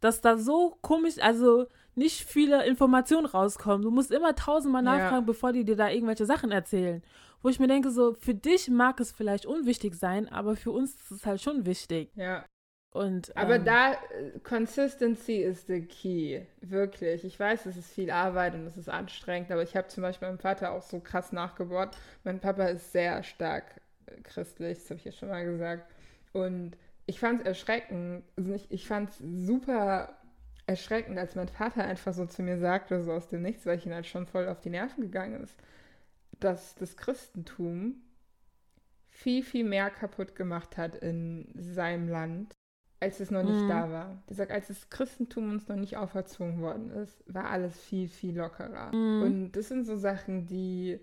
dass da so komisch, also nicht viele Informationen rauskommen. Du musst immer tausendmal nachfragen, ja. bevor die dir da irgendwelche Sachen erzählen. Wo ich mir denke, so, für dich mag es vielleicht unwichtig sein, aber für uns ist es halt schon wichtig. Ja. Und, Aber ähm, da, äh, Consistency ist the key. Wirklich. Ich weiß, es ist viel Arbeit und es ist anstrengend, aber ich habe zum Beispiel meinem Vater auch so krass nachgebohrt. Mein Papa ist sehr stark äh, christlich, das habe ich ja schon mal gesagt. Und ich fand es erschreckend, also ich, ich fand es super erschreckend, als mein Vater einfach so zu mir sagte, so aus dem Nichts, weil ich ihn halt schon voll auf die Nerven gegangen ist, dass das Christentum viel, viel mehr kaputt gemacht hat in seinem Land als es noch nicht mhm. da war. Der sagt, als das Christentum uns noch nicht auferzwungen worden ist, war alles viel, viel lockerer. Mhm. Und das sind so Sachen, die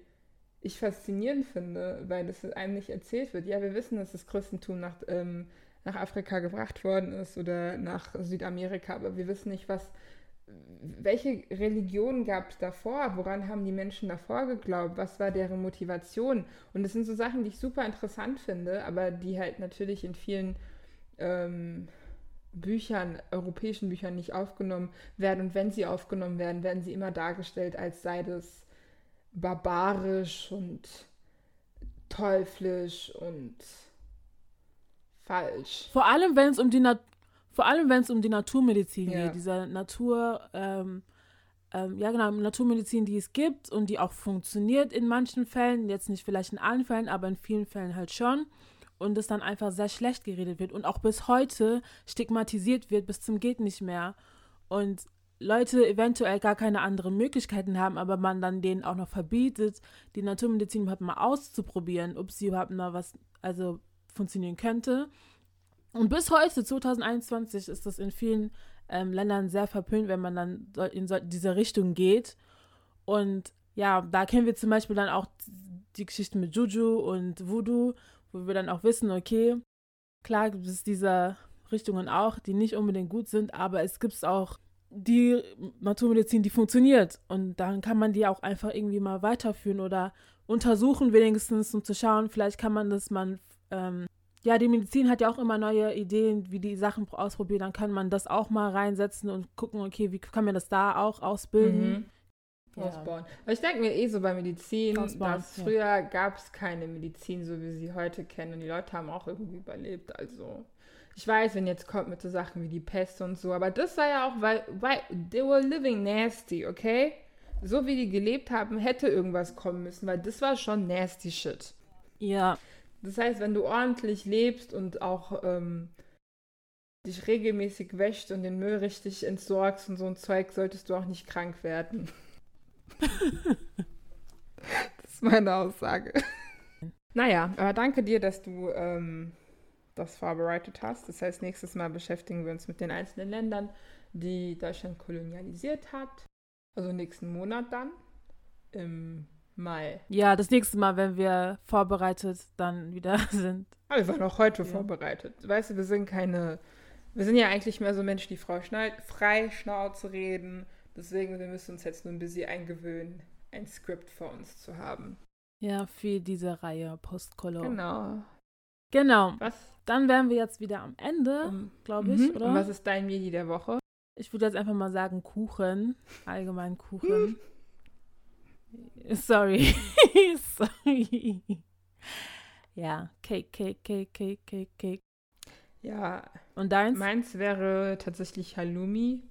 ich faszinierend finde, weil das einem nicht erzählt wird. Ja, wir wissen, dass das Christentum nach, ähm, nach Afrika gebracht worden ist oder nach Südamerika, aber wir wissen nicht, was, welche Religion gab es davor? Woran haben die Menschen davor geglaubt? Was war deren Motivation? Und das sind so Sachen, die ich super interessant finde, aber die halt natürlich in vielen ähm, Büchern, europäischen Büchern nicht aufgenommen werden. Und wenn sie aufgenommen werden, werden sie immer dargestellt, als sei das barbarisch und teuflisch und falsch. Vor allem, wenn es um die Na vor allem, wenn es um die Naturmedizin ja. geht, dieser Natur, ähm, ähm, ja genau, Naturmedizin, die es gibt und die auch funktioniert in manchen Fällen, jetzt nicht vielleicht in allen Fällen, aber in vielen Fällen halt schon und es dann einfach sehr schlecht geredet wird und auch bis heute stigmatisiert wird bis zum geht nicht mehr und Leute eventuell gar keine anderen Möglichkeiten haben, aber man dann denen auch noch verbietet, die Naturmedizin überhaupt mal auszuprobieren, ob sie überhaupt mal was also funktionieren könnte. Und bis heute, 2021, ist das in vielen ähm, Ländern sehr verpönt, wenn man dann in so, diese Richtung geht. Und ja, da kennen wir zum Beispiel dann auch die Geschichte mit Juju und Voodoo, wo wir dann auch wissen, okay, klar gibt es diese Richtungen auch, die nicht unbedingt gut sind, aber es gibt auch die Naturmedizin, die funktioniert. Und dann kann man die auch einfach irgendwie mal weiterführen oder untersuchen wenigstens, um zu schauen, vielleicht kann man das man, ähm, ja, die Medizin hat ja auch immer neue Ideen, wie die Sachen ausprobieren, dann kann man das auch mal reinsetzen und gucken, okay, wie kann man das da auch ausbilden. Mhm. Ausbauen. Aber ich denke mir eh so bei Medizin, Ausbauen, dass ja. früher gab es keine Medizin, so wie wir sie heute kennen. Und die Leute haben auch irgendwie überlebt. Also, ich weiß, wenn jetzt kommt mit so Sachen wie die Pest und so, aber das war ja auch, weil, weil they were living nasty, okay? So wie die gelebt haben, hätte irgendwas kommen müssen, weil das war schon nasty shit. Ja, Das heißt, wenn du ordentlich lebst und auch ähm, dich regelmäßig wäscht und den Müll richtig entsorgst und so ein Zeug, solltest du auch nicht krank werden. Das ist meine Aussage. Naja, aber danke dir, dass du ähm, das vorbereitet hast. Das heißt, nächstes Mal beschäftigen wir uns mit den einzelnen Ländern, die Deutschland kolonialisiert hat. Also nächsten Monat dann, im Mai. ja, das nächste Mal, wenn wir vorbereitet dann wieder sind. Aber wir waren auch heute Ja. vorbereitet. Weißt du, wir sind keine. Wir sind ja eigentlich mehr so Menschen, die frei, frei Schnauze reden. Deswegen, wir müssen uns jetzt nur ein bisschen eingewöhnen, ein Skript vor uns zu haben. Ja, für diese Reihe Postkolor. Genau. Genau. Was? Dann wären wir jetzt wieder am Ende, Um, glaube ich, mhm. oder? Und was ist dein Medi der Woche? Ich würde jetzt einfach mal sagen Kuchen. Allgemein Kuchen. Sorry. Sorry. Ja, Cake, Cake, Cake, Cake, Cake, Cake. Ja, Und deins? meins wäre tatsächlich Halloumi.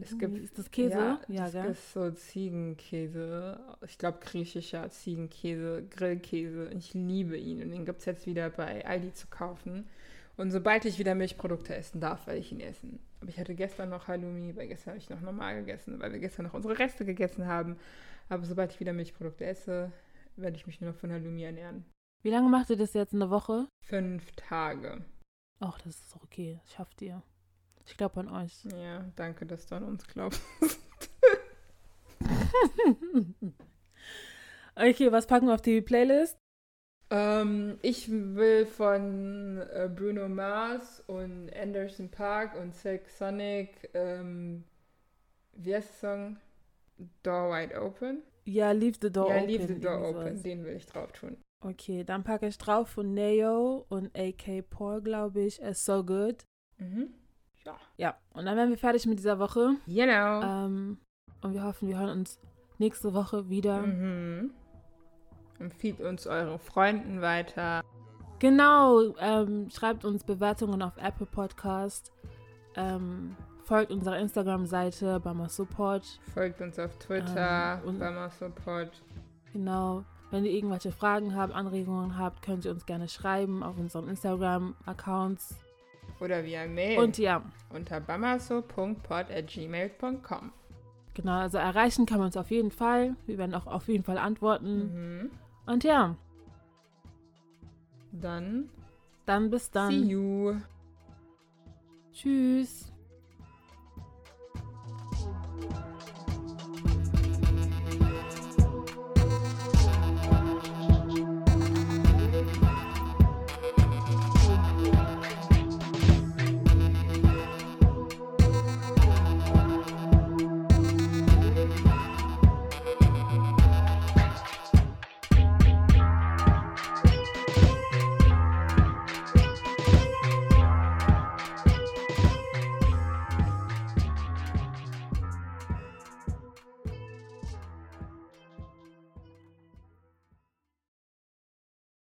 Es gibt Ist das Käse? Ja, das gell? ist so Ziegenkäse. Ich glaube, griechischer Ziegenkäse, Grillkäse. Ich liebe ihn. Und den gibt es jetzt wieder bei Aldi zu kaufen. Und sobald ich wieder Milchprodukte essen darf, werde ich ihn essen. Aber ich hatte gestern noch Halloumi, weil gestern habe ich noch normal gegessen, weil wir gestern noch unsere Reste gegessen haben. Aber sobald ich wieder Milchprodukte esse, werde ich mich nur noch von Halloumi ernähren. Wie lange macht ihr das jetzt? Eine Woche? Fünf Tage. Ach, das ist doch okay. Das schafft ihr. Ich glaube an euch. Ja, danke, dass du an uns glaubst. okay, was packen wir auf die Playlist? Ähm, ich will von äh, Bruno Mars und Anderson Park und Silk Sonic, ähm, wie heißt der Song? Door Wide Open? Ja, Leave the Door ja, Open. Leave the Door Open, sowas. den will ich drauf tun. Okay, dann packe ich drauf von Neo und AK Paul, glaube ich. It's so good. Mhm. Ja. Ja, und dann wären wir fertig mit dieser Woche. Genau. Ähm, und wir hoffen, wir hören uns nächste Woche wieder. Mhm. Empfiehlt uns euren Freunden weiter. Genau, ähm, schreibt uns Bewertungen auf Apple Podcast. Ähm, folgt unserer Instagram-Seite Bama Support. Folgt uns auf Twitter, Ähm, Bama Support. Genau. Wenn ihr irgendwelche Fragen habt, Anregungen habt, könnt ihr uns gerne schreiben auf unseren Instagram-Accounts. Oder via Mail Und ja, unter bamaso.pod.gmail.com. genau, also erreichen kann man uns auf jeden Fall. Wir werden auch auf jeden Fall antworten. Mhm. Und ja, Dann, dann bis see dann. you. Tschüss.